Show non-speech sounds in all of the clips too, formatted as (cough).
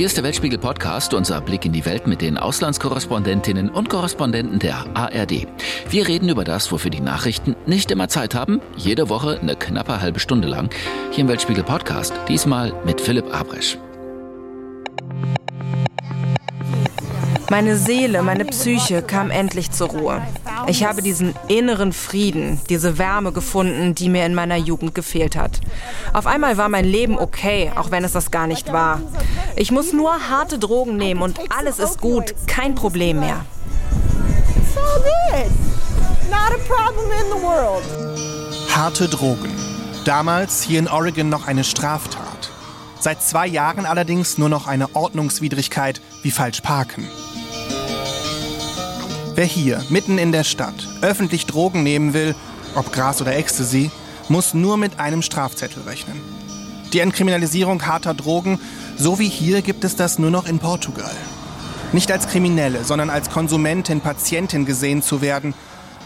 Hier ist der Weltspiegel Podcast, unser Blick in die Welt mit den Auslandskorrespondentinnen und Korrespondenten der ARD. Wir reden über das, wofür die Nachrichten nicht immer Zeit haben, jede Woche eine knappe halbe Stunde lang. Hier im Weltspiegel Podcast, diesmal mit Philipp Abresch. Meine Seele, meine Psyche kam endlich zur Ruhe. Ich habe diesen inneren Frieden, diese Wärme gefunden, die mir in meiner Jugend gefehlt hat. Auf einmal war mein Leben okay, auch wenn es das gar nicht war. Ich muss nur harte Drogen nehmen und alles ist gut, kein Problem mehr. Harte Drogen. Damals hier in Oregon noch eine Straftat. Seit zwei Jahren allerdings nur noch eine Ordnungswidrigkeit wie falsch parken. Wer hier, mitten in der Stadt, öffentlich Drogen nehmen will, ob Gras oder Ecstasy, muss nur mit einem Strafzettel rechnen. Die Entkriminalisierung harter Drogen, so wie hier, gibt es das nur noch in Portugal. Nicht als Kriminelle, sondern als Konsumentin, Patientin gesehen zu werden.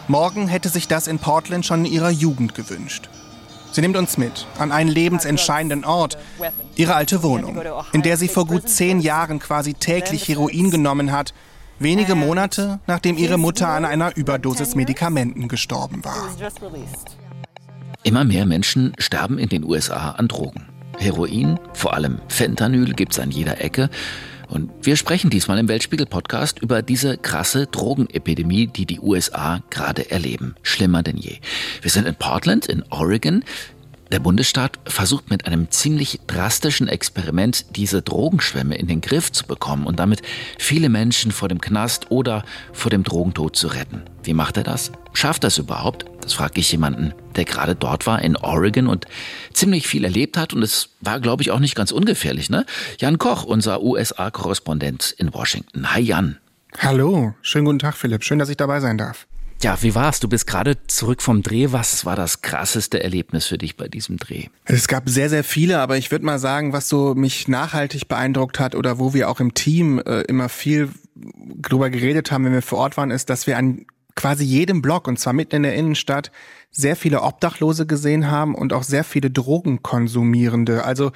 Morgen hätte sich das in Portland schon in ihrer Jugend gewünscht. Sie nimmt uns mit an einen lebensentscheidenden Ort, ihre alte Wohnung, in der sie vor gut zehn Jahren quasi täglich Heroin genommen hat, wenige Monate nachdem ihre Mutter an einer Überdosis Medikamenten gestorben war. Immer mehr Menschen sterben in den USA an Drogen. Heroin, vor allem Fentanyl, gibt's an jeder Ecke. Und wir sprechen diesmal im Weltspiegel-Podcast über diese krasse Drogenepidemie, die die USA gerade erleben. Schlimmer denn je. Wir sind in Portland, in Oregon. Der Bundesstaat versucht mit einem ziemlich drastischen Experiment diese Drogenschwemme in den Griff zu bekommen und damit viele Menschen vor dem Knast oder vor dem Drogentod zu retten. Wie macht er das? Schafft er es überhaupt? Das frage ich jemanden, der gerade dort war in Oregon und ziemlich viel erlebt hat und es war, glaube ich, auch nicht ganz ungefährlich. Ne? Jan Koch, unser USA-Korrespondent in Washington. Hi Jan. Hallo, schönen guten Tag Philipp, schön, dass ich dabei sein darf. Ja, wie war's? Du bist gerade zurück vom Dreh. Was war das krasseste Erlebnis für dich bei diesem Dreh? Es gab sehr, sehr viele, aber ich würde mal sagen, was so mich nachhaltig beeindruckt hat oder wo wir auch im Team äh, immer viel drüber geredet haben, wenn wir vor Ort waren, ist, dass wir an quasi jedem Block, und zwar mitten in der Innenstadt, sehr viele Obdachlose gesehen haben und auch sehr viele Drogenkonsumierende. Also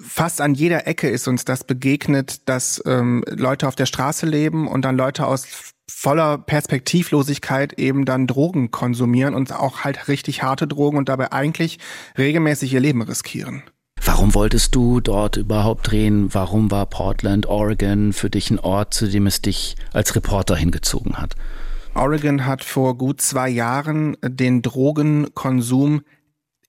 fast an jeder Ecke ist uns das begegnet, dass ähm, Leute auf der Straße leben und dann Leute aus voller Perspektivlosigkeit eben dann Drogen konsumieren und auch halt richtig harte Drogen und dabei eigentlich regelmäßig ihr Leben riskieren. Warum wolltest du dort überhaupt drehen? Warum war Portland, Oregon für dich ein Ort, zu dem es dich als Reporter hingezogen hat? Oregon hat vor gut zwei Jahren den Drogenkonsum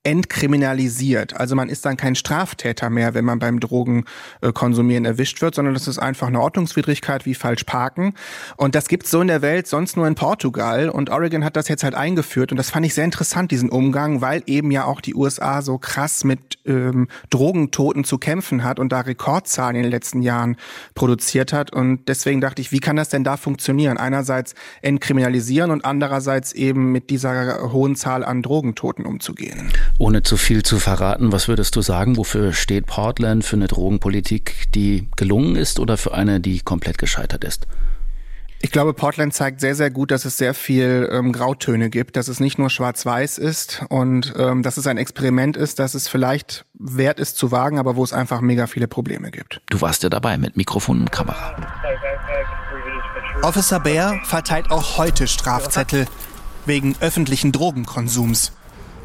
entkriminalisiert. Also man ist dann kein Straftäter mehr, wenn man beim Drogenkonsumieren erwischt wird, sondern das ist einfach eine Ordnungswidrigkeit wie falsch parken. Und das gibt's so in der Welt sonst nur in Portugal. Und Oregon hat das jetzt halt eingeführt. Und das fand ich sehr interessant, diesen Umgang, weil eben ja auch die USA so krass mit ähm, Drogentoten zu kämpfen hat und da Rekordzahlen in den letzten Jahren produziert hat. Und deswegen dachte ich, wie kann das denn da funktionieren? Einerseits entkriminalisieren und andererseits eben mit dieser hohen Zahl an Drogentoten umzugehen. Ohne zu viel zu verraten, was würdest du sagen? Wofür steht Portland? Für eine Drogenpolitik, die gelungen ist oder für eine, die komplett gescheitert ist? Ich glaube, Portland zeigt sehr, sehr gut, dass es sehr viel ähm, Grautöne gibt, dass es nicht nur schwarz-weiß ist und ähm, dass es ein Experiment ist, dass es vielleicht wert ist zu wagen, aber wo es einfach mega viele Probleme gibt. Du warst ja dabei mit Mikrofon und Kamera. Officer Bär verteilt auch heute Strafzettel wegen öffentlichen Drogenkonsums.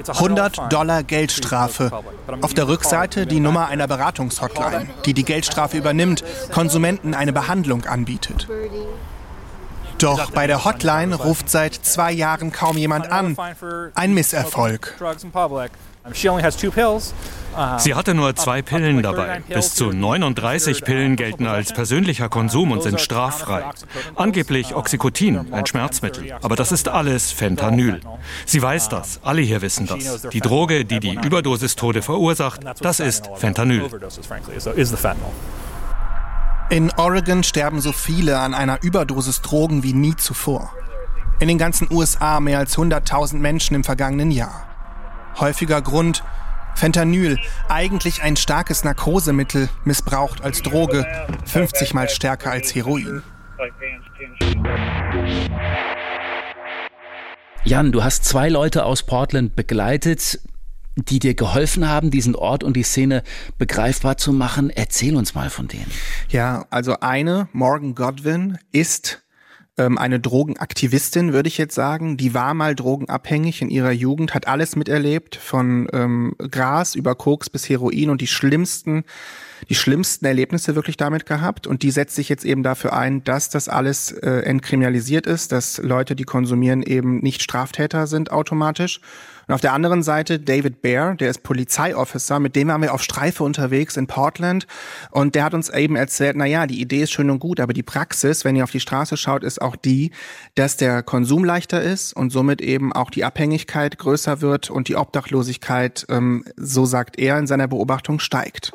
100 Dollar Geldstrafe. Auf der Rückseite die Nummer einer Beratungshotline, die die Geldstrafe übernimmt, Konsumenten eine Behandlung anbietet. Doch bei der Hotline ruft seit zwei Jahren kaum jemand an. Ein Misserfolg. Sie hatte nur zwei Pillen dabei. Bis zu 39 Pillen gelten als persönlicher Konsum und sind straffrei. Angeblich Oxycontin, ein Schmerzmittel. Aber das ist alles Fentanyl. Sie weiß das, alle hier wissen das. Die Droge, die die Überdosistode verursacht, das ist Fentanyl. In Oregon sterben so viele an einer Überdosis Drogen wie nie zuvor. In den ganzen USA mehr als 100.000 Menschen im vergangenen Jahr. Häufiger Grund Fentanyl, eigentlich ein starkes Narkosemittel, missbraucht als Droge, 50 mal stärker als Heroin. Jan, du hast zwei Leute aus Portland begleitet. die dir geholfen haben, diesen Ort und die Szene begreifbar zu machen. Erzähl uns mal von denen. Ja, also eine, Morgan Godwin, ist ähm, eine Drogenaktivistin, würde ich jetzt sagen. Die war mal drogenabhängig in ihrer Jugend, hat alles miterlebt, von ähm, Gras über Koks bis Heroin und die schlimmsten die schlimmsten Erlebnisse wirklich damit gehabt und die setzt sich jetzt eben dafür ein, dass das alles äh, entkriminalisiert ist, dass Leute, die konsumieren, eben nicht Straftäter sind automatisch und auf der anderen Seite David Baer, der ist Polizeiofficer, mit dem waren wir auf Streife unterwegs in Portland und der hat uns eben erzählt, na ja, die Idee ist schön und gut, aber die Praxis, wenn ihr auf die Straße schaut, ist auch die, dass der Konsum leichter ist und somit eben auch die Abhängigkeit größer wird und die Obdachlosigkeit, ähm, so sagt er in seiner Beobachtung, steigt.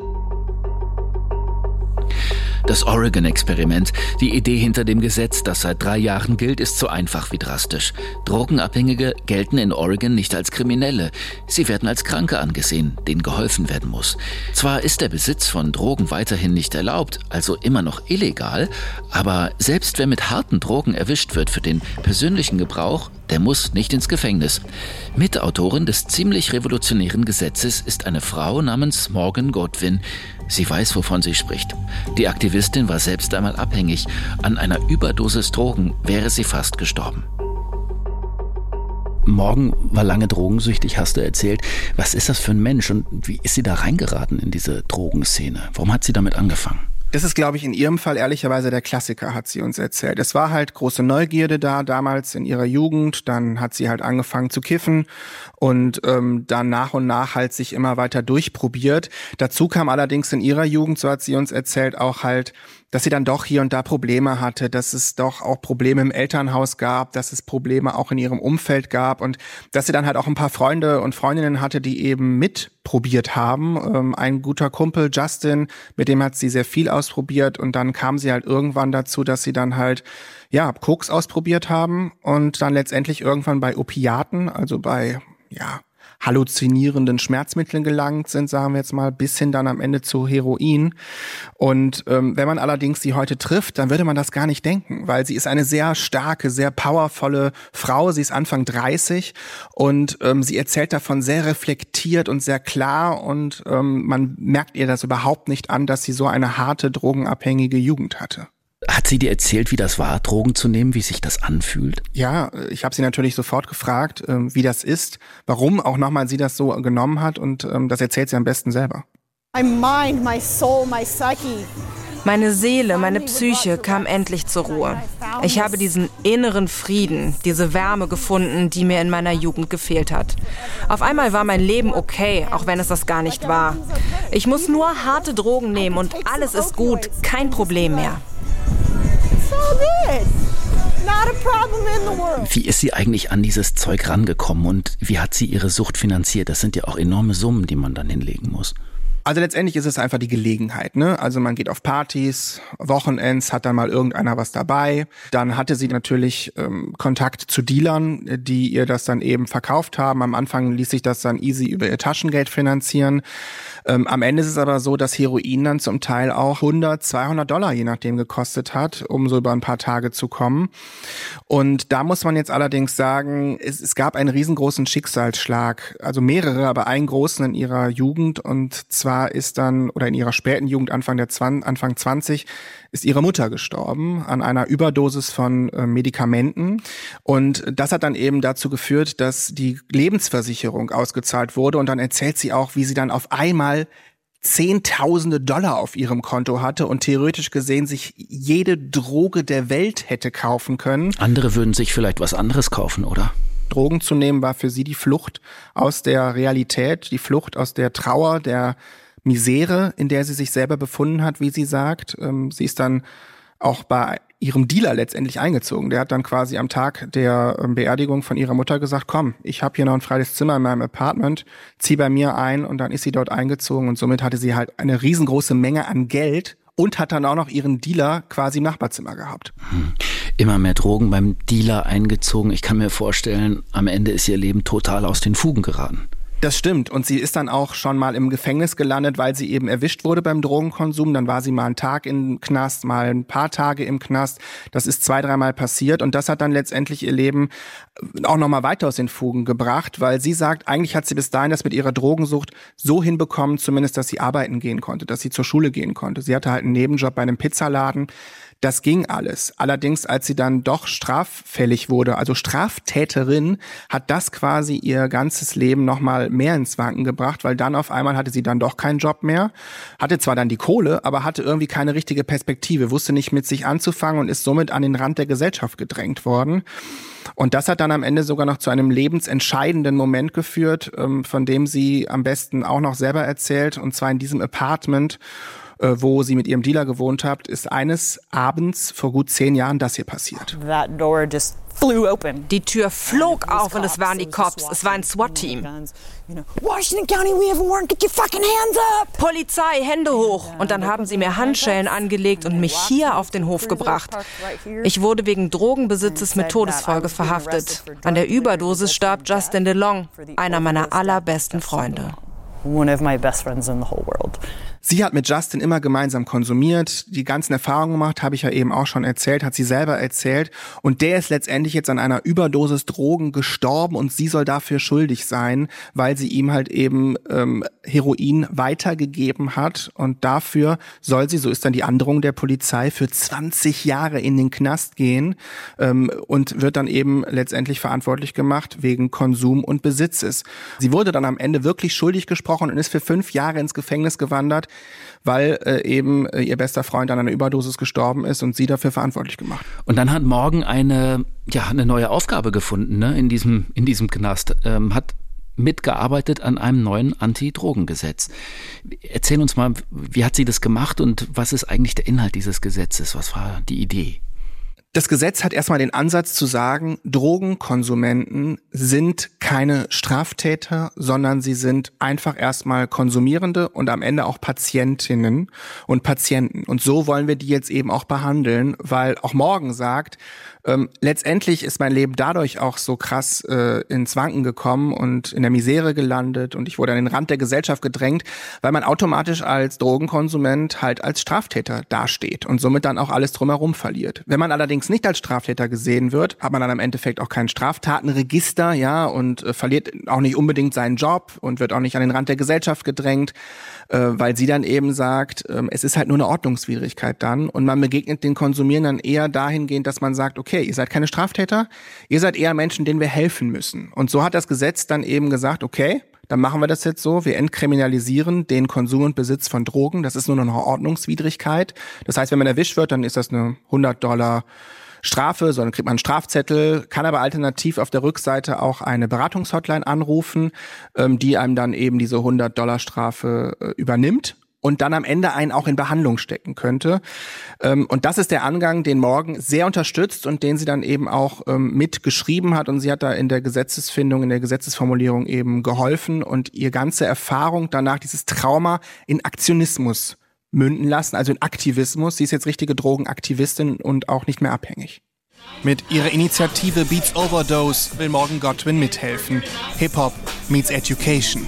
Das Oregon-Experiment, die Idee hinter dem Gesetz, das seit drei Jahren gilt, ist so einfach wie drastisch. Drogenabhängige gelten in Oregon nicht als Kriminelle. Sie werden als Kranke angesehen, denen geholfen werden muss. Zwar ist der Besitz von Drogen weiterhin nicht erlaubt, also immer noch illegal, aber selbst wer mit harten Drogen erwischt wird für den persönlichen Gebrauch, der muss nicht ins Gefängnis. Mitautorin des ziemlich revolutionären Gesetzes ist eine Frau namens Morgan Godwin. Sie weiß, wovon sie spricht. Die Aktivistin war selbst einmal abhängig. An einer Überdosis Drogen wäre sie fast gestorben. Morgen war lange drogensüchtig, hast du erzählt. Was ist das für ein Mensch und wie ist sie da reingeraten in diese Drogenszene? Warum hat sie damit angefangen? Das ist, glaube ich, in ihrem Fall ehrlicherweise der Klassiker, hat sie uns erzählt. Es war halt große Neugierde da damals in ihrer Jugend. Dann hat sie halt angefangen zu kiffen und ähm, dann nach und nach halt sich immer weiter durchprobiert. Dazu kam allerdings in ihrer Jugend, so hat sie uns erzählt, auch halt dass sie dann doch hier und da Probleme hatte, dass es doch auch Probleme im Elternhaus gab, dass es Probleme auch in ihrem Umfeld gab und dass sie dann halt auch ein paar Freunde und Freundinnen hatte, die eben mitprobiert haben. Ähm, ein guter Kumpel, Justin, mit dem hat sie sehr viel ausprobiert und dann kam sie halt irgendwann dazu, dass sie dann halt ja, Koks ausprobiert haben und dann letztendlich irgendwann bei Opiaten, also bei ja, halluzinierenden Schmerzmitteln gelangt sind, sagen wir jetzt mal, bis hin dann am Ende zu Heroin. Und ähm, wenn man allerdings sie heute trifft, dann würde man das gar nicht denken, weil sie ist eine sehr starke, sehr powervolle Frau. Sie ist Anfang 30 und ähm, sie erzählt davon sehr reflektiert und sehr klar und ähm, man merkt ihr das überhaupt nicht an, dass sie so eine harte, drogenabhängige Jugend hatte. Hat sie dir erzählt, wie das war, Drogen zu nehmen, wie sich das anfühlt? Ja, ich habe sie natürlich sofort gefragt, ähm, wie das ist, warum auch nochmal sie das so genommen hat und ähm, das erzählt sie am besten selber. My mind, my soul, my psyche. Meine Seele, meine Psyche kam endlich zur Ruhe. Ich habe diesen inneren Frieden, diese Wärme gefunden, die mir in meiner Jugend gefehlt hat. Auf einmal war mein Leben okay, auch wenn es das gar nicht war. Ich muss nur harte Drogen nehmen und alles ist gut, kein Problem mehr. Wie ist sie eigentlich an dieses Zeug rangekommen und wie hat sie ihre Sucht finanziert? Das sind ja auch enorme Summen, die man dann hinlegen muss. Also letztendlich ist es einfach die Gelegenheit, ne? Also man geht auf Partys, Wochenends, hat dann mal irgendeiner was dabei. Dann hatte sie natürlich ähm, Kontakt zu Dealern, die ihr das dann eben verkauft haben. Am Anfang ließ sich das dann easy über ihr Taschengeld finanzieren. Ähm, am Ende ist es aber so, dass Heroin dann zum Teil auch 100, 200 Dollar je nachdem gekostet hat, um so über ein paar Tage zu kommen. Und da muss man jetzt allerdings sagen, es, es gab einen riesengroßen Schicksalsschlag, also mehrere, aber einen großen in ihrer Jugend. Und zwar ist dann, oder in ihrer späten Jugend, Anfang der 20, Anfang 20, ist ihre Mutter gestorben an einer Überdosis von äh, Medikamenten. Und das hat dann eben dazu geführt, dass die Lebensversicherung ausgezahlt wurde. Und dann erzählt sie auch, wie sie dann auf einmal Zehntausende Dollar auf ihrem Konto hatte und theoretisch gesehen sich jede Droge der Welt hätte kaufen können. Andere würden sich vielleicht was anderes kaufen, oder? Drogen zu nehmen war für sie die Flucht aus der Realität, die Flucht aus der Trauer, der Misere, in der sie sich selber befunden hat, wie sie sagt. Ähm, sie ist dann auch bei ihrem Dealer letztendlich eingezogen. Der hat dann quasi am Tag der ähm, Beerdigung von ihrer Mutter gesagt, komm, ich habe hier noch ein freies Zimmer in meinem Apartment, zieh bei mir ein und dann ist sie dort eingezogen und somit hatte sie halt eine riesengroße Menge an Geld und hat dann auch noch ihren Dealer quasi im Nachbarzimmer gehabt. Hm. Immer mehr Drogen beim Dealer eingezogen. Ich kann mir vorstellen, am Ende ist ihr Leben total aus den Fugen geraten. Das stimmt. Und sie ist dann auch schon mal im Gefängnis gelandet, weil sie eben erwischt wurde beim Drogenkonsum. Dann war sie mal einen Tag im Knast, mal ein paar Tage im Knast. Das ist zwei, dreimal passiert. Und das hat dann letztendlich ihr Leben auch nochmal weiter aus den Fugen gebracht, weil sie sagt, eigentlich hat sie bis dahin das mit ihrer Drogensucht so hinbekommen, zumindest, dass sie arbeiten gehen konnte, dass sie zur Schule gehen konnte. Sie hatte halt einen Nebenjob bei einem Pizzaladen. Das ging alles. Allerdings, als sie dann doch straffällig wurde, also Straftäterin, hat das quasi ihr ganzes Leben nochmal mehr ins Wanken gebracht, weil dann auf einmal hatte sie dann doch keinen Job mehr, hatte zwar dann die Kohle, aber hatte irgendwie keine richtige Perspektive, wusste nicht mit sich anzufangen und ist somit an den Rand der Gesellschaft gedrängt worden. Und das hat dann am Ende sogar noch zu einem lebensentscheidenden Moment geführt, ähm, von dem sie am besten auch noch selber erzählt, und zwar in diesem Apartment wo sie mit ihrem Dealer gewohnt hat, ist eines Abends vor gut zehn Jahren das hier passiert. Die Tür flog auf und es waren die Cops. Es war ein SWAT-Team. Polizei, Hände hoch. Und dann haben sie mir Handschellen angelegt und mich hier auf den Hof gebracht. Ich wurde wegen Drogenbesitzes mit Todesfolge verhaftet. An der Überdosis starb Justin DeLong, einer meiner allerbesten Freunde. One of my best friends in the whole world. Sie hat mit Justin immer gemeinsam konsumiert, die ganzen Erfahrungen gemacht, habe ich ja eben auch schon erzählt, hat sie selber erzählt. Und der ist letztendlich jetzt an einer Überdosis Drogen gestorben und sie soll dafür schuldig sein, weil sie ihm halt eben ähm, Heroin weitergegeben hat. Und dafür soll sie, so ist dann die Androhung der Polizei, für 20 Jahre in den Knast gehen ähm, und wird dann eben letztendlich verantwortlich gemacht wegen Konsum und Besitzes. Sie wurde dann am Ende wirklich schuldig gesprochen und ist für fünf Jahre ins Gefängnis gewandert weil äh, eben äh, ihr bester Freund an einer Überdosis gestorben ist und sie dafür verantwortlich gemacht. Und dann hat Morgan eine, ja, eine neue Aufgabe gefunden ne, in, diesem, in diesem Knast, ähm, hat mitgearbeitet an einem neuen Anti-Drogen-Gesetz. Erzähl uns mal, wie hat sie das gemacht und was ist eigentlich der Inhalt dieses Gesetzes? Was war die Idee? Das Gesetz hat erstmal den Ansatz zu sagen, Drogenkonsumenten sind keine Straftäter, sondern sie sind einfach erstmal Konsumierende und am Ende auch Patientinnen und Patienten. Und so wollen wir die jetzt eben auch behandeln, weil auch morgen sagt, ähm, letztendlich ist mein Leben dadurch auch so krass äh, ins Wanken gekommen und in der Misere gelandet und ich wurde an den Rand der Gesellschaft gedrängt, weil man automatisch als Drogenkonsument halt als Straftäter dasteht und somit dann auch alles drumherum verliert. Wenn man allerdings nicht als Straftäter gesehen wird, hat man dann im Endeffekt auch kein Straftatenregister, ja, und äh, verliert auch nicht unbedingt seinen Job und wird auch nicht an den Rand der Gesellschaft gedrängt, äh, weil sie dann eben sagt, äh, es ist halt nur eine Ordnungswidrigkeit dann und man begegnet den Konsumierenden eher dahingehend, dass man sagt, okay, okay, ihr seid keine Straftäter, ihr seid eher Menschen, denen wir helfen müssen. Und so hat das Gesetz dann eben gesagt, okay, dann machen wir das jetzt so, wir entkriminalisieren den Konsum und Besitz von Drogen. Das ist nur eine Ordnungswidrigkeit. Das heißt, wenn man erwischt wird, dann ist das eine 100 Dollar Strafe, sondern kriegt man einen Strafzettel, kann aber alternativ auf der Rückseite auch eine Beratungshotline anrufen, ähm, die einem dann eben diese 100 Dollar Strafe äh, übernimmt und dann am Ende einen auch in Behandlung stecken könnte. Ähm, und das ist der Angang, den Morgan sehr unterstützt und den sie dann eben auch ähm, mitgeschrieben hat. Und sie hat da in der Gesetzesfindung, in der Gesetzesformulierung eben geholfen und ihr ganze Erfahrung danach, dieses Trauma in Aktionismus münden lassen, also in Aktivismus. Sie ist jetzt richtige Drogenaktivistin und auch nicht mehr abhängig. Mit ihrer Initiative Beats Overdose will Morgan Godwin mithelfen. Hip-Hop meets Education.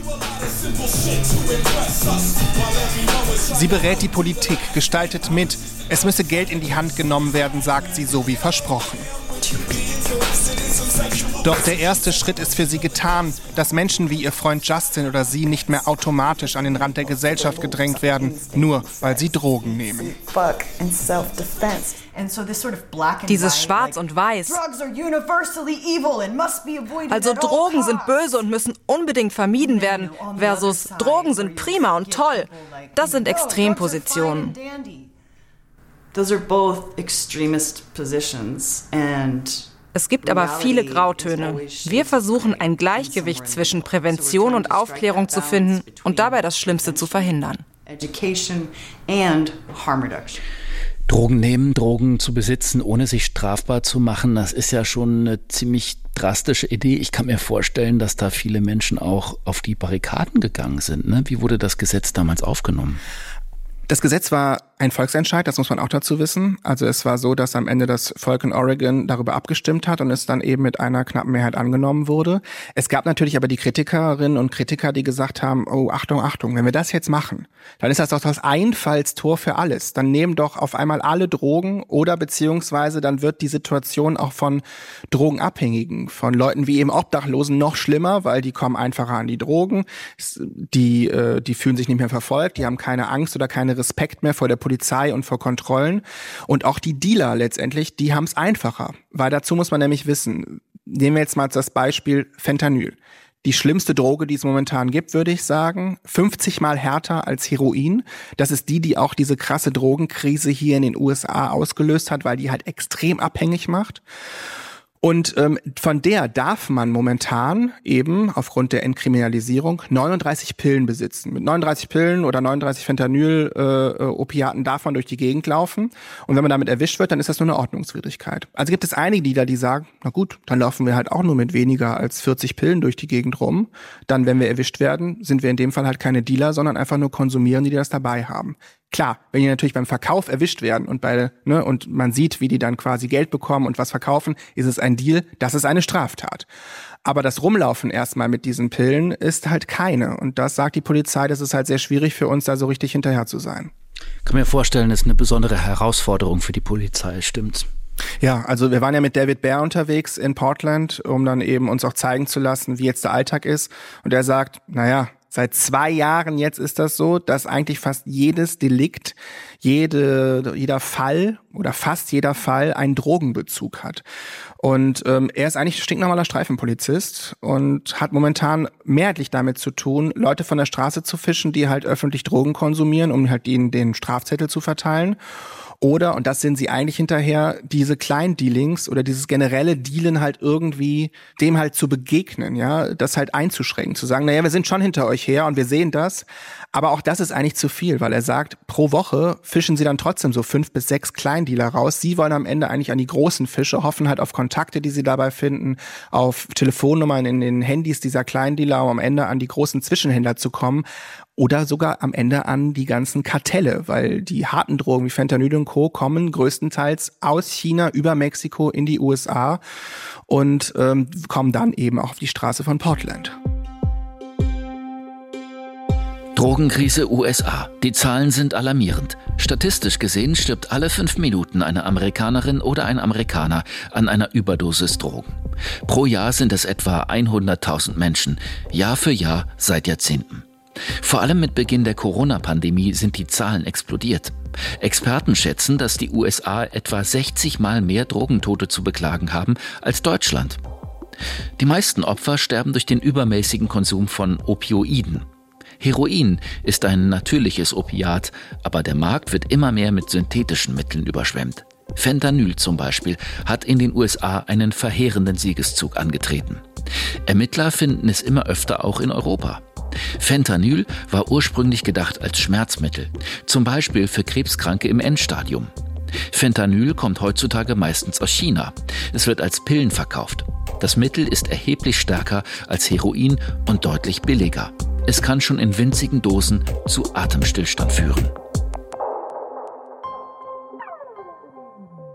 Sie berät die Politik, gestaltet mit. Es müsse Geld in die Hand genommen werden, sagt sie, so wie versprochen. Doch der erste Schritt ist für sie getan, dass Menschen wie ihr Freund Justin oder sie nicht mehr automatisch an den Rand der Gesellschaft gedrängt werden, nur weil sie Drogen nehmen. Dieses Schwarz und Weiß. Also Drogen sind böse und müssen unbedingt vermieden werden, versus Drogen sind prima und toll. Das sind Extrempositionen. Those are both extremist positions and es gibt aber viele Grautöne. Wir versuchen ein Gleichgewicht zwischen Prävention und Aufklärung zu finden und dabei das Schlimmste zu verhindern. Drogen nehmen, Drogen zu besitzen, ohne sich strafbar zu machen, das ist ja schon eine ziemlich drastische Idee. Ich kann mir vorstellen, dass da viele Menschen auch auf die Barrikaden gegangen sind. Ne? Wie wurde das Gesetz damals aufgenommen? Das Gesetz war ein Volksentscheid, das muss man auch dazu wissen. Also es war so, dass am Ende das Volk in Oregon darüber abgestimmt hat und es dann eben mit einer knappen Mehrheit angenommen wurde. Es gab natürlich aber die Kritikerinnen und Kritiker, die gesagt haben, oh Achtung, Achtung, wenn wir das jetzt machen, dann ist das doch das Einfallstor für alles. Dann nehmen doch auf einmal alle Drogen oder beziehungsweise dann wird die Situation auch von Drogenabhängigen, von Leuten wie eben Obdachlosen noch schlimmer, weil die kommen einfacher an die Drogen, die, äh, die fühlen sich nicht mehr verfolgt, die haben keine Angst oder keinen Respekt mehr vor der Polizei und vor Kontrollen. Und auch die Dealer letztendlich, die haben es einfacher. Weil dazu muss man nämlich wissen, nehmen wir jetzt mal das Beispiel Fentanyl. Die schlimmste Droge, die es momentan gibt, würde ich sagen. 50 mal härter als Heroin. Das ist die, die auch diese krasse Drogenkrise hier in den USA ausgelöst hat, weil die halt extrem abhängig macht. Und ähm, von der darf man momentan eben aufgrund der Entkriminalisierung 39 Pillen besitzen. Mit 39 Pillen oder 39 Fentanyl-Opiaten äh, darf man durch die Gegend laufen. Und wenn man damit erwischt wird, dann ist das nur eine Ordnungswidrigkeit. Also gibt es einige Dealer, die sagen, na gut, dann laufen wir halt auch nur mit weniger als 40 Pillen durch die Gegend rum. Dann, wenn wir erwischt werden, sind wir in dem Fall halt keine Dealer, sondern einfach nur Konsumierende, die das dabei haben. Klar, wenn die natürlich beim Verkauf erwischt werden und bei, ne, und man sieht, wie die dann quasi Geld bekommen und was verkaufen, ist es ein Deal, das ist eine Straftat. Aber das Rumlaufen erstmal mit diesen Pillen ist halt keine. Und das sagt die Polizei, das ist halt sehr schwierig für uns, da so richtig hinterher zu sein. Ich kann mir vorstellen, das ist eine besondere Herausforderung für die Polizei, stimmt's? Ja, also wir waren ja mit David Baer unterwegs in Portland, um dann eben uns auch zeigen zu lassen, wie jetzt der Alltag ist. Und er sagt, naja, Seit zwei Jahren jetzt ist das so, dass eigentlich fast jedes Delikt, jede, jeder Fall oder fast jeder Fall einen Drogenbezug hat. Und ähm, er ist eigentlich stinknormaler Streifenpolizist und hat momentan mehrheitlich damit zu tun, Leute von der Straße zu fischen, die halt öffentlich Drogen konsumieren, um halt ihnen den Strafzettel zu verteilen. Oder, und das sind sie eigentlich hinterher, diese Kleindealings oder dieses generelle Dealen halt irgendwie dem halt zu begegnen, ja, das halt einzuschränken, zu sagen, naja, wir sind schon hinter euch her und wir sehen das, aber auch das ist eigentlich zu viel, weil er sagt, pro Woche fischen sie dann trotzdem so fünf bis sechs Kleindealer raus. Sie wollen am Ende eigentlich an die großen Fische, hoffen halt auf Kontakte, die sie dabei finden, auf Telefonnummern in den Handys dieser Kleindealer, um am Ende an die großen Zwischenhändler zu kommen oder sogar am Ende an die ganzen Kartelle, weil die harten Drogen wie Fentanyl und Co. kommen größtenteils aus China über Mexiko in die USA und ähm, kommen dann eben auch auf die Straße von Portland. Drogenkrise USA. Die Zahlen sind alarmierend. Statistisch gesehen stirbt alle fünf Minuten eine Amerikanerin oder ein Amerikaner an einer Überdosis Drogen. Pro Jahr sind es etwa 100.000 Menschen, Jahr für Jahr seit Jahrzehnten. Vor allem mit Beginn der Corona-Pandemie sind die Zahlen explodiert. Experten schätzen, dass die USA etwa 60 Mal mehr Drogentote zu beklagen haben als Deutschland. Die meisten Opfer sterben durch den übermäßigen Konsum von Opioiden. Heroin ist ein natürliches Opiat, aber der Markt wird immer mehr mit synthetischen Mitteln überschwemmt. Fentanyl zum Beispiel hat in den USA einen verheerenden Siegeszug angetreten. Ermittler finden es immer öfter auch in Europa. Fentanyl war ursprünglich gedacht als Schmerzmittel, zum Beispiel für Krebskranke im Endstadium. Fentanyl kommt heutzutage meistens aus China. Es wird als Pillen verkauft. Das Mittel ist erheblich stärker als Heroin und deutlich billiger. Es kann schon in winzigen Dosen zu Atemstillstand führen.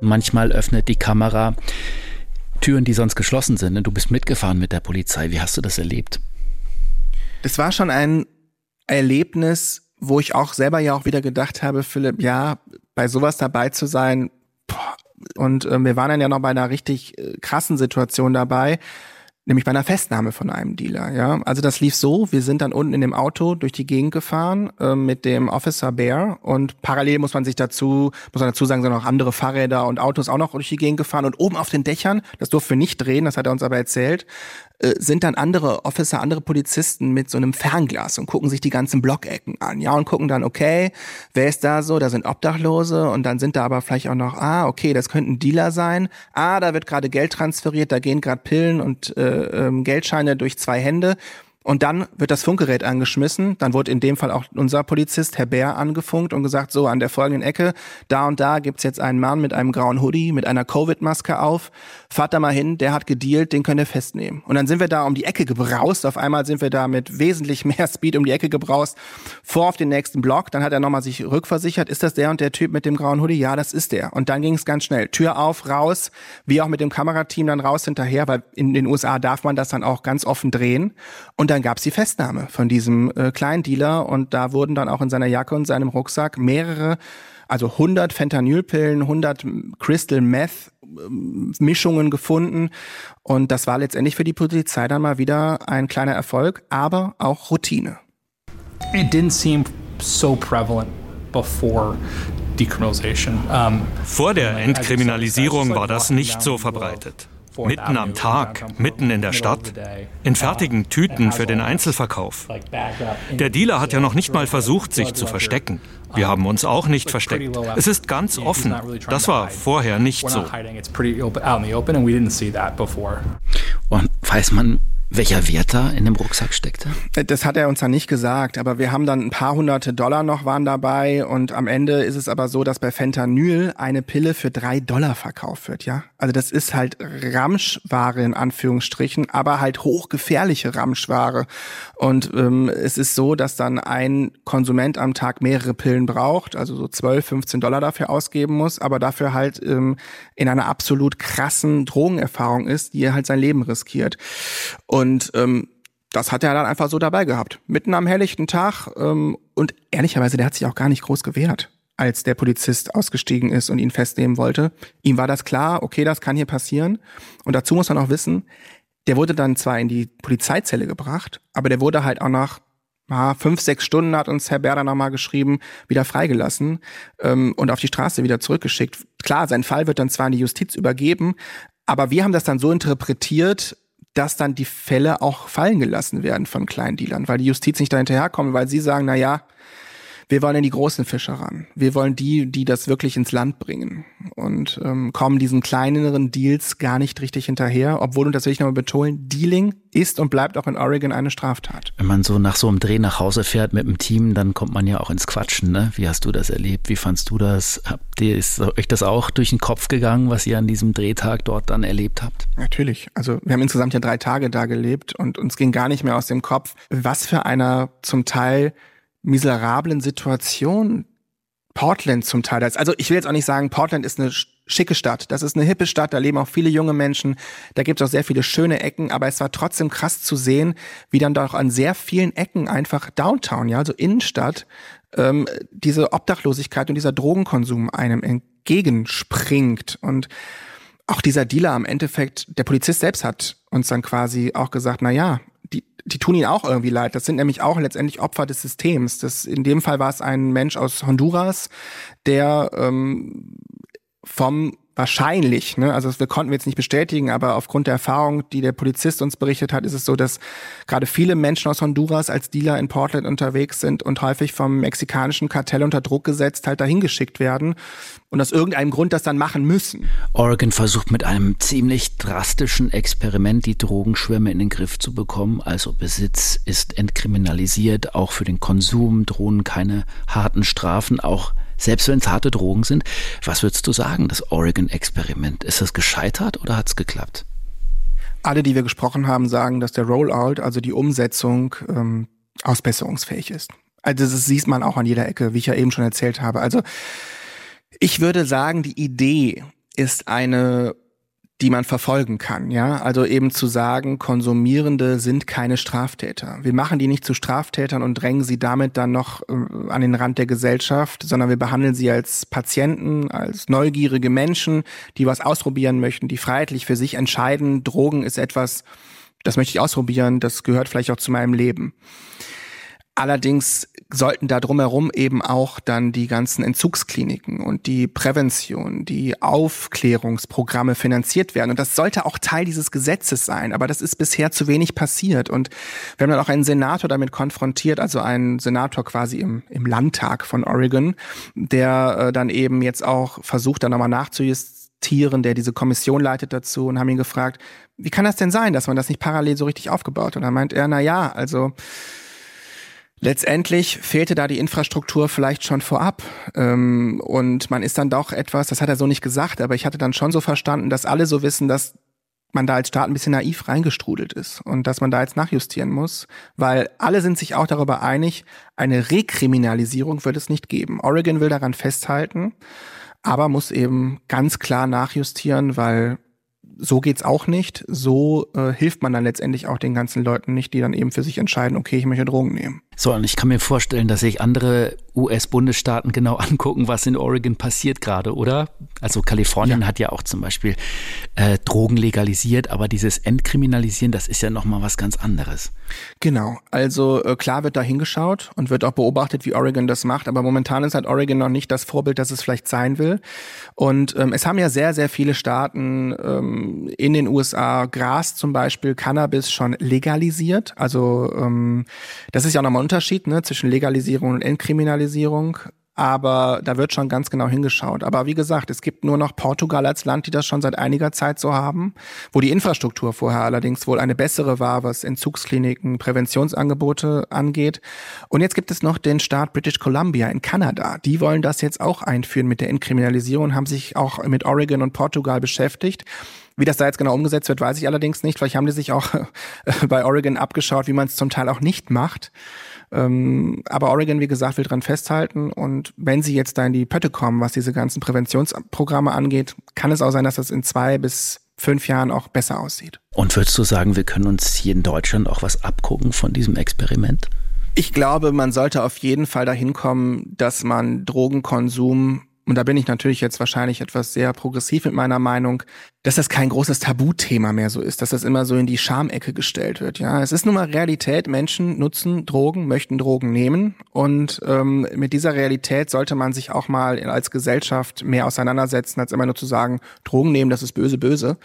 Manchmal öffnet die Kamera Türen, die sonst geschlossen sind. Du bist mitgefahren mit der Polizei. Wie hast du das erlebt? Das war schon ein Erlebnis, wo ich auch selber ja auch wieder gedacht habe, Philipp, ja, bei sowas dabei zu sein. Und äh, wir waren dann ja noch bei einer richtig äh, krassen Situation dabei, nämlich bei einer Festnahme von einem Dealer. Ja, also das lief so: Wir sind dann unten in dem Auto durch die Gegend gefahren äh, mit dem Officer Bear und parallel muss man sich dazu muss man dazu sagen, sind auch andere Fahrräder und Autos auch noch durch die Gegend gefahren und oben auf den Dächern, das durften wir nicht drehen, das hat er uns aber erzählt, äh, sind dann andere Officer, andere Polizisten mit so einem Fernglas und gucken sich die ganzen Blockecken an, ja, und gucken dann, okay, wer ist da so? Da sind Obdachlose und dann sind da aber vielleicht auch noch, ah, okay, das könnten Dealer sein, ah, da wird gerade Geld transferiert, da gehen gerade Pillen und äh, ähm, Geldscheine durch zwei Hände. Und dann wird das Funkgerät angeschmissen. Dann wurde in dem Fall auch unser Polizist, Herr Bär, angefunkt und gesagt, so an der folgenden Ecke, da und da gibt's jetzt einen Mann mit einem grauen Hoodie, mit einer Covid-Maske auf. Fahrt da mal hin, der hat gedealt, den könnt ihr festnehmen. Und dann sind wir da um die Ecke gebraust. Auf einmal sind wir da mit wesentlich mehr (laughs) Speed um die Ecke gebraust, vor auf den nächsten Block. Dann hat er nochmal sich rückversichert, ist das der und der Typ mit dem grauen Hoodie? Ja, das ist der. Und dann ging es ganz schnell. Tür auf, raus, wie auch mit dem Kamerateam dann raus hinterher, weil in den USA darf man das dann auch ganz offen drehen. Und dann gab es die Festnahme von diesem äh, kleinen Dealer und da wurden dann auch in seiner Jacke und seinem Rucksack mehrere, also 100 Fentanylpillen, 100 Crystal Meth ähm, Mischungen gefunden und das war letztendlich für die Polizei dann mal wieder ein kleiner Erfolg, aber auch Routine. It didn't seem so prevalent before vor der Entkriminalisierung war das nicht so verbreitet mitten am Tag, mitten in der Stadt, in fertigen Tüten für den Einzelverkauf. Der Dealer hat ja noch nicht mal versucht, sich zu verstecken. Wir haben uns auch nicht versteckt. Es ist ganz offen. Das war vorher nicht so. Und weiß man, welcher Wert da in dem Rucksack steckte? Das hat er uns dann nicht gesagt, aber wir haben dann ein paar hunderte Dollar noch waren dabei und am Ende ist es aber so, dass bei Fentanyl eine Pille für drei Dollar verkauft wird, ja. Also das ist halt Ramschware in Anführungsstrichen, aber halt hochgefährliche Ramschware. Und ähm, es ist so, dass dann ein Konsument am Tag mehrere Pillen braucht, also so 12, 15 Dollar dafür ausgeben muss, aber dafür halt ähm, in einer absolut krassen Drogenerfahrung ist, die er halt sein Leben riskiert. Und und ähm, das hat er dann einfach so dabei gehabt. Mitten am helllichten Tag. Ähm, und ehrlicherweise, der hat sich auch gar nicht groß gewehrt, als der Polizist ausgestiegen ist und ihn festnehmen wollte. Ihm war das klar, okay, das kann hier passieren. Und dazu muss man auch wissen, der wurde dann zwar in die Polizeizelle gebracht, aber der wurde halt auch nach ah, fünf, sechs Stunden, hat uns Herr Berder nochmal geschrieben, wieder freigelassen ähm, und auf die Straße wieder zurückgeschickt. Klar, sein Fall wird dann zwar an die Justiz übergeben, aber wir haben das dann so interpretiert, dass dann die Fälle auch fallen gelassen werden von Kleindealern, weil die Justiz nicht da hinterherkommt, weil sie sagen, na ja, wir wollen in die großen Fische ran. Wir wollen die, die das wirklich ins Land bringen. Und ähm, kommen diesen kleineren Deals gar nicht richtig hinterher, obwohl, und das will ich nochmal betonen, Dealing ist und bleibt auch in Oregon eine Straftat. Wenn man so nach so einem Dreh nach Hause fährt mit dem Team, dann kommt man ja auch ins Quatschen. Ne? Wie hast du das erlebt? Wie fandst du das? Habt ihr, ist euch das auch durch den Kopf gegangen, was ihr an diesem Drehtag dort dann erlebt habt? Natürlich. Also wir haben insgesamt ja drei Tage da gelebt und uns ging gar nicht mehr aus dem Kopf, was für einer zum Teil miserablen Situation Portland zum Teil ist. Also ich will jetzt auch nicht sagen, Portland ist eine schicke Stadt. Das ist eine hippe Stadt, da leben auch viele junge Menschen. Da gibt es auch sehr viele schöne Ecken, aber es war trotzdem krass zu sehen, wie dann doch an sehr vielen Ecken einfach Downtown, ja, also Innenstadt, ähm, diese Obdachlosigkeit und dieser Drogenkonsum einem entgegenspringt. Und auch dieser Dealer am Endeffekt, der Polizist selbst hat uns dann quasi auch gesagt, na ja, die tun ihnen auch irgendwie leid. Das sind nämlich auch letztendlich Opfer des Systems. Das, in dem Fall war es ein Mensch aus Honduras, der ähm, vom wahrscheinlich, ne, also wir konnten wir jetzt nicht bestätigen, aber aufgrund der Erfahrung, die der Polizist uns berichtet hat, ist es so, dass gerade viele Menschen aus Honduras als Dealer in Portland unterwegs sind und häufig vom mexikanischen Kartell unter Druck gesetzt halt dahin geschickt werden und aus irgendeinem Grund das dann machen müssen. Oregon versucht mit einem ziemlich drastischen Experiment die Drogenschwämme in den Griff zu bekommen. Also Besitz ist entkriminalisiert, auch für den Konsum drohen keine harten Strafen, auch selbst wenn es harte Drogen sind. Was würdest du sagen, das Oregon-Experiment? Ist das gescheitert oder hat es geklappt? Alle, die wir gesprochen haben, sagen, dass der Rollout, also die Umsetzung, ähm, ausbesserungsfähig ist. Also das sieht man auch an jeder Ecke, wie ich ja eben schon erzählt habe. Also ich würde sagen, die Idee ist eine die man verfolgen kann, ja. Also eben zu sagen, Konsumierende sind keine Straftäter. Wir machen die nicht zu Straftätern und drängen sie damit dann noch äh, an den Rand der Gesellschaft, sondern wir behandeln sie als Patienten, als neugierige Menschen, die was ausprobieren möchten, die freiheitlich für sich entscheiden, Drogen ist etwas, das möchte ich ausprobieren, das gehört vielleicht auch zu meinem Leben. Allerdings sollten da drumherum eben auch dann die ganzen Entzugskliniken und die Prävention, die Aufklärungsprogramme finanziert werden. Und das sollte auch Teil dieses Gesetzes sein. Aber das ist bisher zu wenig passiert. Und wir haben dann auch einen Senator damit konfrontiert, also einen Senator quasi im, im Landtag von Oregon, der äh, dann eben jetzt auch versucht, da nochmal nachzujustieren Tieren, der diese Kommission leitet dazu und haben ihn gefragt, wie kann das denn sein, dass man das nicht parallel so richtig aufgebaut hat? Und dann meint er, na ja, also Letztendlich fehlte da die Infrastruktur vielleicht schon vorab. Ähm, und man ist dann doch etwas, das hat er so nicht gesagt, aber ich hatte dann schon so verstanden, dass alle so wissen, dass man da als Staat ein bisschen naiv reingestrudelt ist und dass man da jetzt nachjustieren muss, weil alle sind sich auch darüber einig, eine Rekriminalisierung wird es nicht geben. Oregon will daran festhalten, aber muss eben ganz klar nachjustieren, weil so geht's auch nicht. So äh, hilft man dann letztendlich auch den ganzen Leuten nicht, die dann eben für sich entscheiden, okay, ich möchte Drogen nehmen. So, und ich kann mir vorstellen, dass sich andere US-Bundesstaaten genau angucken, was in Oregon passiert gerade, oder? Also Kalifornien ja. hat ja auch zum Beispiel äh, Drogen legalisiert, aber dieses Entkriminalisieren, das ist ja nochmal was ganz anderes. Genau, also äh, klar wird da hingeschaut und wird auch beobachtet, wie Oregon das macht, aber momentan ist halt Oregon noch nicht das Vorbild, das es vielleicht sein will. Und ähm, es haben ja sehr, sehr viele Staaten ähm, in den USA Gras zum Beispiel, Cannabis schon legalisiert. Also ähm, das ist ja auch nochmal Unterschied ne, zwischen Legalisierung und Entkriminalisierung. Aber da wird schon ganz genau hingeschaut. Aber wie gesagt, es gibt nur noch Portugal als Land, die das schon seit einiger Zeit so haben, wo die Infrastruktur vorher allerdings wohl eine bessere war, was Entzugskliniken, Präventionsangebote angeht. Und jetzt gibt es noch den Staat British Columbia in Kanada. Die wollen das jetzt auch einführen mit der Entkriminalisierung, haben sich auch mit Oregon und Portugal beschäftigt. Wie das da jetzt genau umgesetzt wird, weiß ich allerdings nicht. Vielleicht haben die sich auch (laughs) bei Oregon abgeschaut, wie man es zum Teil auch nicht macht. Ähm, aber Oregon, wie gesagt, will dran festhalten. Und wenn sie jetzt da in die Pötte kommen, was diese ganzen Präventionsprogramme angeht, kann es auch sein, dass das in zwei bis fünf Jahren auch besser aussieht. Und würdest du sagen, wir können uns hier in Deutschland auch was abgucken von diesem Experiment? Ich glaube, man sollte auf jeden Fall dahin kommen, dass man Drogenkonsum und da bin ich natürlich jetzt wahrscheinlich etwas sehr progressiv mit meiner Meinung, dass das kein großes Tabuthema mehr so ist, dass das immer so in die Schamecke gestellt wird. Ja, es ist nun mal Realität. Menschen nutzen Drogen, möchten Drogen nehmen und ähm, mit dieser Realität sollte man sich auch mal als Gesellschaft mehr auseinandersetzen, als immer nur zu sagen, Drogen nehmen, das ist böse, böse.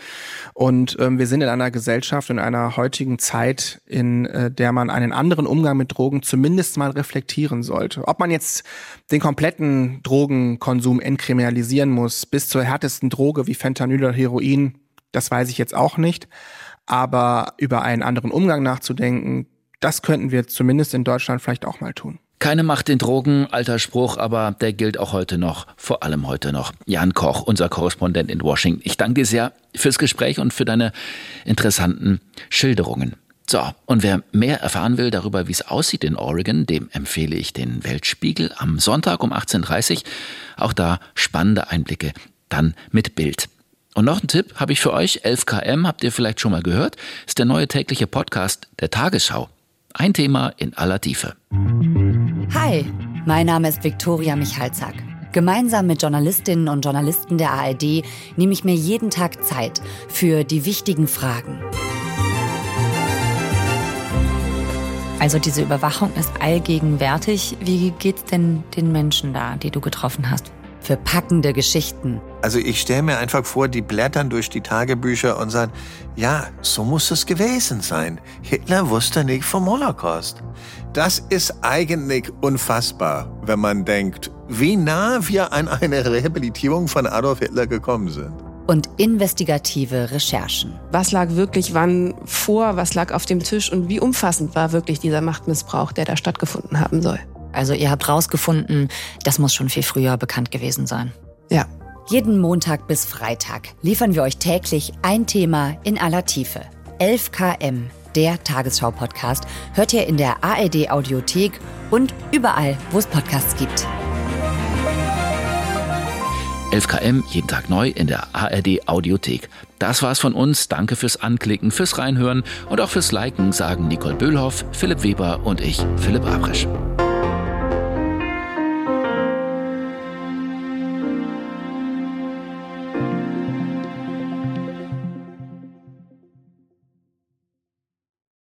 Und ähm, wir sind in einer Gesellschaft, in einer heutigen Zeit, in äh, der man einen anderen Umgang mit Drogen zumindest mal reflektieren sollte. Ob man jetzt den kompletten Drogenkonsum entkriminalisieren muss, bis zur härtesten Droge wie Fentanyl oder Heroin Heroin, das weiß ich jetzt auch nicht. Aber über einen anderen Umgang nachzudenken, das könnten wir zumindest in Deutschland vielleicht auch mal tun. Keine Macht den Drogen, alter Spruch, aber der gilt auch heute noch, vor allem heute noch. Jan Koch, unser Korrespondent in Washington. Ich danke dir sehr fürs Gespräch und für deine interessanten Schilderungen. So, und wer mehr erfahren will darüber, wie es aussieht in Oregon, dem empfehle ich den Weltspiegel am Sonntag um 18.30 Uhr. Auch da spannende Einblicke, dann mit Bild. Und noch ein Tipp habe ich für euch. 11KM habt ihr vielleicht schon mal gehört. Ist der neue tägliche Podcast der Tagesschau. Ein Thema in aller Tiefe. Hi, mein Name ist Viktoria Michalzack. Gemeinsam mit Journalistinnen und Journalisten der ARD nehme ich mir jeden Tag Zeit für die wichtigen Fragen. Also diese Überwachung ist allgegenwärtig. Wie geht's denn den Menschen da, die du getroffen hast? Für packende Geschichten. Also ich stelle mir einfach vor, die blättern durch die Tagebücher und sagen, ja, so muss es gewesen sein. Hitler wusste nicht vom Holocaust. Das ist eigentlich unfassbar, wenn man denkt, wie nah wir an eine Rehabilitierung von Adolf Hitler gekommen sind und investigative Recherchen. Was lag wirklich wann vor, was lag auf dem Tisch und wie umfassend war wirklich dieser Machtmissbrauch, der da stattgefunden haben soll. Also ihr habt rausgefunden, das muss schon viel früher bekannt gewesen sein. Ja. Jeden Montag bis Freitag liefern wir euch täglich ein Thema in aller Tiefe. 11 km, der Tagesschau-Podcast, hört ihr in der ARD Audiothek und überall, wo es Podcasts gibt. 11 km, jeden Tag neu in der ARD Audiothek. Das war's von uns. Danke fürs Anklicken, fürs Reinhören und auch fürs Liken, sagen Nicole Böhlhoff, Philipp Weber und ich, Philipp Abrisch.